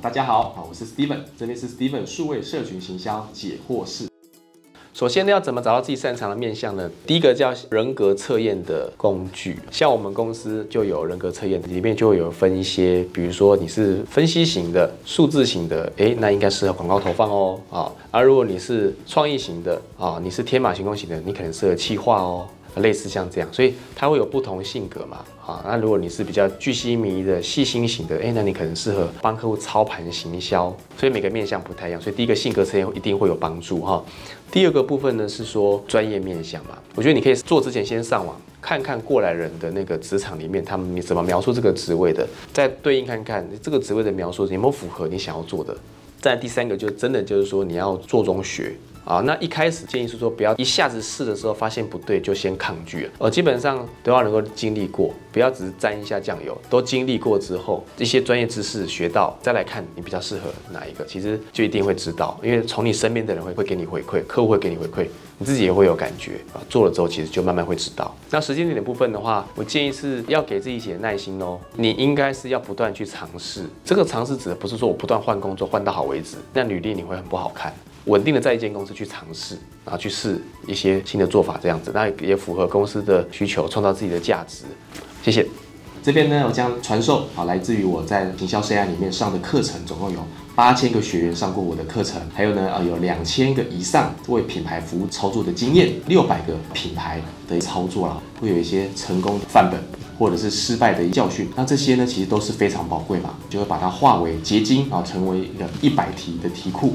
大家好，好，我是 Steven，这边是 Steven 数位社群行销解惑室。首先呢，要怎么找到自己擅长的面向呢？第一个叫人格测验的工具，像我们公司就有人格测验，里面就会有分一些，比如说你是分析型的、数字型的，诶，那应该适合广告投放哦，啊，而如果你是创意型的，啊，你是天马行空型的，你可能适合企划哦。类似像这样，所以它会有不同性格嘛，啊，那如果你是比较巨细迷的细心型的，哎，那你可能适合帮客户操盘行销，所以每个面向不太一样，所以第一个性格测验一定会有帮助哈。第二个部分呢是说专业面向嘛，我觉得你可以做之前先上网看看过来人的那个职场里面他们怎么描述这个职位的，再对应看看这个职位的描述有没有符合你想要做的。再第三个就真的就是说你要做中学。啊，那一开始建议是说，不要一下子试的时候发现不对就先抗拒了呃，基本上都要能够经历过，不要只是沾一下酱油，都经历过之后，一些专业知识学到，再来看你比较适合哪一个，其实就一定会知道，因为从你身边的人会会给你回馈，客户会给你回馈，你自己也会有感觉啊。做了之后，其实就慢慢会知道。那时间点的部分的话，我建议是要给自己一些耐心哦。你应该是要不断去尝试，这个尝试指的不是说我不断换工作换到好为止，那履历你会很不好看。稳定的在一间公司去尝试，然后去试一些新的做法，这样子，那也符合公司的需求，创造自己的价值。谢谢。这边呢，我将传授啊，来自于我在营销 CI 里面上的课程，总共有八千个学员上过我的课程，还有呢，啊，有两千个以上为品牌服务操作的经验，六百个品牌的操作啦，会有一些成功范本或者是失败的教训，那这些呢，其实都是非常宝贵嘛，就会把它化为结晶啊，成为一个一百题的题库。